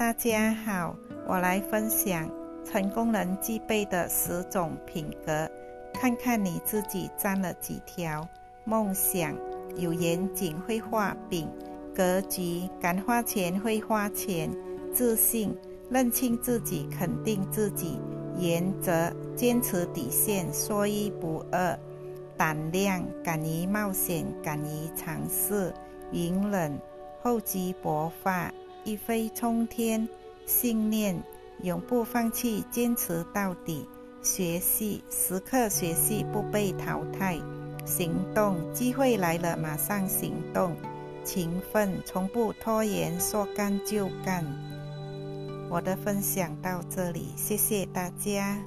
大家好，我来分享成功人具备的十种品格，看看你自己占了几条。梦想有严谨会画饼，格局敢花钱会花钱，自信认清自己肯定自己，原则坚持底线说一不二，胆量敢于冒险敢于尝试，隐忍厚积薄发。一飞冲天，信念永不放弃，坚持到底。学习时刻学习，不被淘汰。行动机会来了，马上行动。勤奋从不拖延，说干就干。我的分享到这里，谢谢大家。